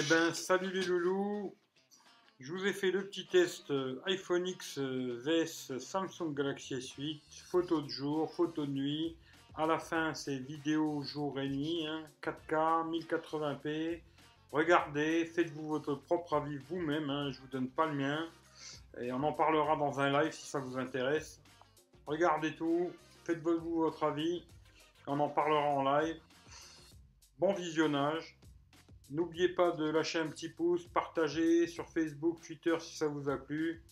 Eh ben, salut les loulous. Je vous ai fait le petit test euh, iPhone X euh, vs Samsung Galaxy S8. Photo de jour, photo de nuit. À la fin, c'est vidéo jour et nuit. 4K, 1080p. Regardez, faites-vous votre propre avis vous-même. Hein, je vous donne pas le mien. Et on en parlera dans un live si ça vous intéresse. Regardez tout, faites-vous votre avis. On en parlera en live. Bon visionnage. N'oubliez pas de lâcher un petit pouce, partager sur Facebook, Twitter si ça vous a plu.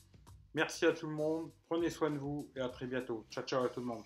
Merci à tout le monde, prenez soin de vous et à très bientôt. Ciao ciao à tout le monde.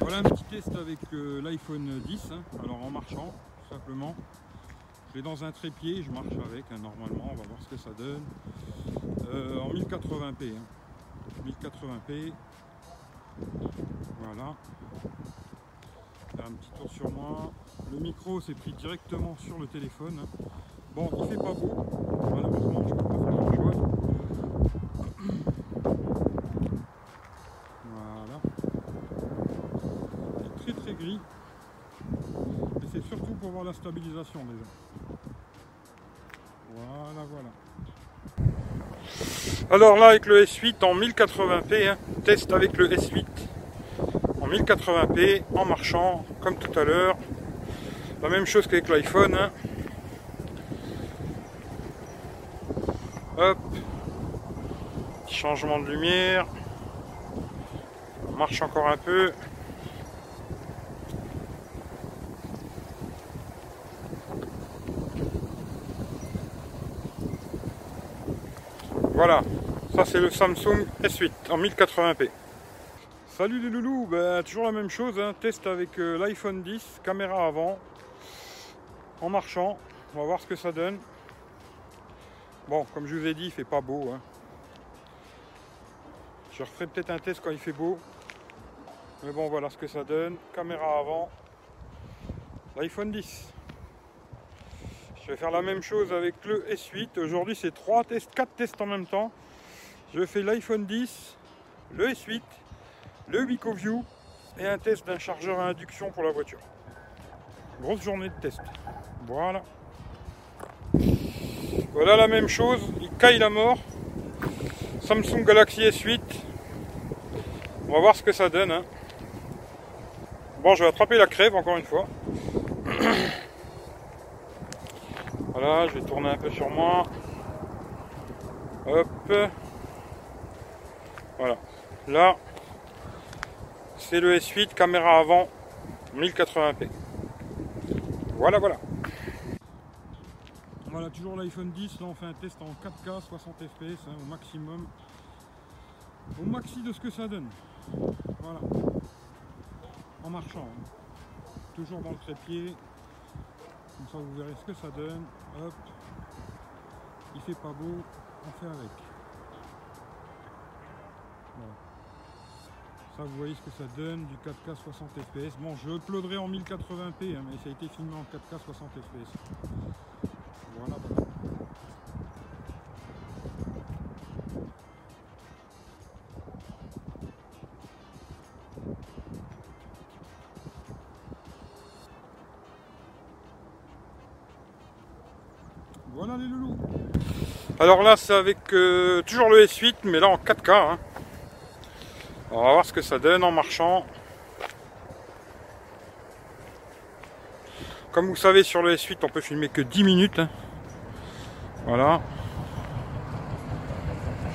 Voilà un petit test avec euh, l'iPhone 10, hein. alors en marchant, tout simplement. Je l'ai dans un trépied, je marche avec, hein, normalement, on va voir ce que ça donne. Euh, en 1080p. 1080p. Hein. Voilà. un petit tour sur moi. Le micro s'est pris directement sur le téléphone. Bon, il fait pas beau, malheureusement, je peux pas faire grand chose. gris. Et c'est surtout pour voir stabilisation déjà. Voilà, voilà. Alors là avec le S8 en 1080p, hein, test avec le S8 en 1080p, en marchant, comme tout à l'heure. La même chose qu'avec l'iPhone. Hein. Hop. changement de lumière. Marche encore un peu. Voilà, ça c'est le Samsung S8 en 1080p. Salut les loulous, ben, toujours la même chose, hein. test avec euh, l'iPhone 10, caméra avant, en marchant, on va voir ce que ça donne. Bon, comme je vous ai dit, il fait pas beau. Hein. Je referai peut-être un test quand il fait beau. Mais bon, voilà ce que ça donne. Caméra avant, l'iPhone 10. Je vais faire la même chose avec le S8. Aujourd'hui, c'est 3 tests, 4 tests en même temps. Je fais l'iPhone 10, le S8, le WicoView et un test d'un chargeur à induction pour la voiture. Grosse journée de test. Voilà. Voilà la même chose. Il caille la mort. Samsung Galaxy S8. On va voir ce que ça donne. Hein. Bon, je vais attraper la crève encore une fois. Je vais tourner un peu sur moi. Hop. Voilà. Là, c'est le S8, caméra avant, 1080p. Voilà, voilà. Voilà, toujours l'iPhone 10. Là, on fait un test en 4K, 60 fps au maximum. Au maxi de ce que ça donne. Voilà. En marchant. Hein. Toujours dans le trépied. Comme ça vous verrez ce que ça donne. Hop. Il fait pas beau, on fait avec. Ça vous voyez ce que ça donne du 4K 60 fps. Bon je uploaderai en 1080p hein, mais ça a été filmé en 4K 60 fps. Voilà. Voilà Alors là c'est avec euh, toujours le S8 mais là en 4K. Hein. On va voir ce que ça donne en marchant. Comme vous savez sur le S8 on peut filmer que 10 minutes. Hein. Voilà.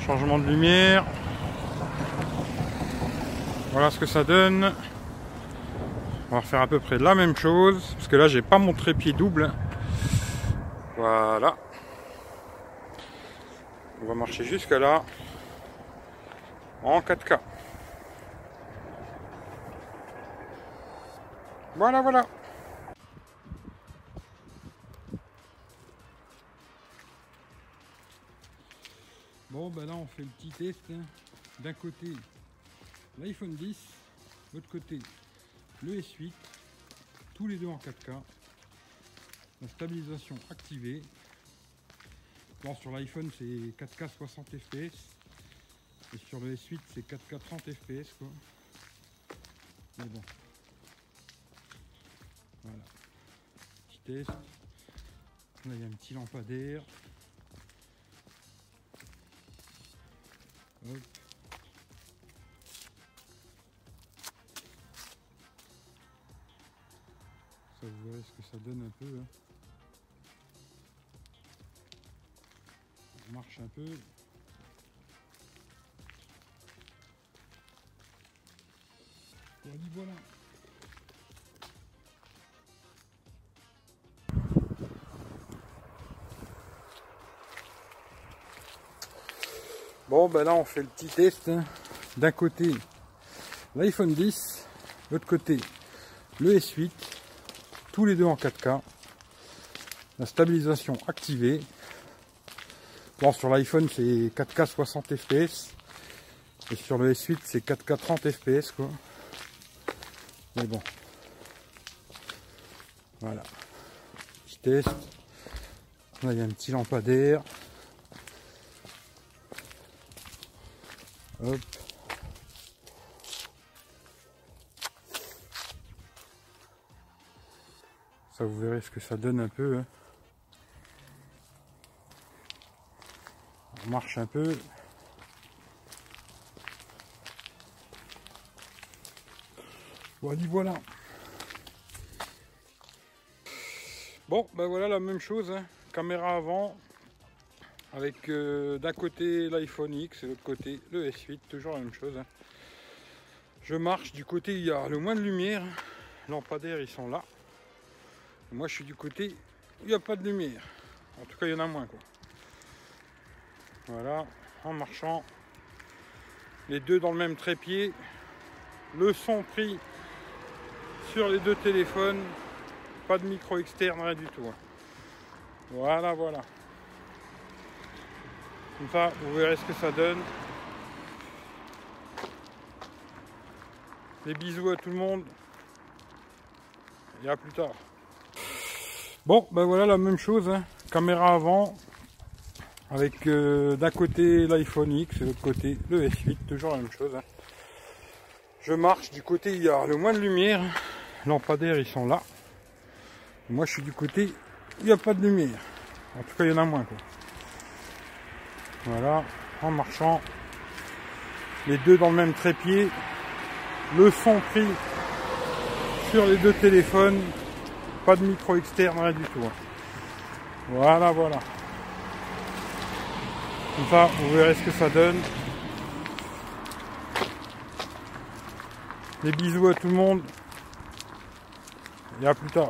Changement de lumière. Voilà ce que ça donne. On va refaire à peu près la même chose. Parce que là j'ai pas mon trépied double. Voilà. On va marcher jusque là. En 4K. Voilà, voilà. Bon, ben là, on fait le petit test. Hein. D'un côté, l'iPhone 10. De l'autre côté, le S8. Tous les deux en 4K la stabilisation activée. Bon, sur l'iPhone c'est 4K 60 fps et sur le S8 c'est 4K 30 fps quoi. Mais bon. Voilà. Petit test. Là il y a un petit lampadaire. Ça vous verrez ce que ça donne un peu. Hein. Marche un peu. Bon ben là on fait le petit test. Hein. D'un côté l'iPhone 10, l'autre côté le S8, tous les deux en 4K. La stabilisation activée. Bon, sur l'iPhone, c'est 4K 60 fps. Et sur le S8, c'est 4K 30 fps, quoi. Mais bon. Voilà. Petit test. Là, il y a un petit lampadaire. Hop. Ça, vous verrez ce que ça donne un peu. Hein. Marche un peu. Voilà, voilà. Bon, ben voilà la même chose. Hein. Caméra avant, avec euh, d'un côté l'iPhone X et de l'autre côté le S8, toujours la même chose. Hein. Je marche, du côté il y a le moins de lumière, lampadaires ils sont là. moi je suis du côté où il n'y a pas de lumière. En tout cas il y en a moins quoi. Voilà, en marchant. Les deux dans le même trépied. Le son pris sur les deux téléphones. Pas de micro externe, rien du tout. Hein. Voilà, voilà. Comme ça, vous verrez ce que ça donne. Des bisous à tout le monde. Et à plus tard. Bon, ben voilà la même chose. Hein. Caméra avant, avec euh, d'un côté l'iPhone X et de l'autre côté le S8, toujours la même chose. Hein. Je marche, du côté il y a le moins de lumière, lampadaires ils sont là. moi je suis du côté il n'y a pas de lumière. En tout cas il y en a moins quoi. Voilà, en marchant, les deux dans le même trépied, le son pris sur les deux téléphones, pas de micro externe, rien du tout. Hein. Voilà, voilà. Ça, vous verrez ce que ça donne. Des bisous à tout le monde. Et à plus tard.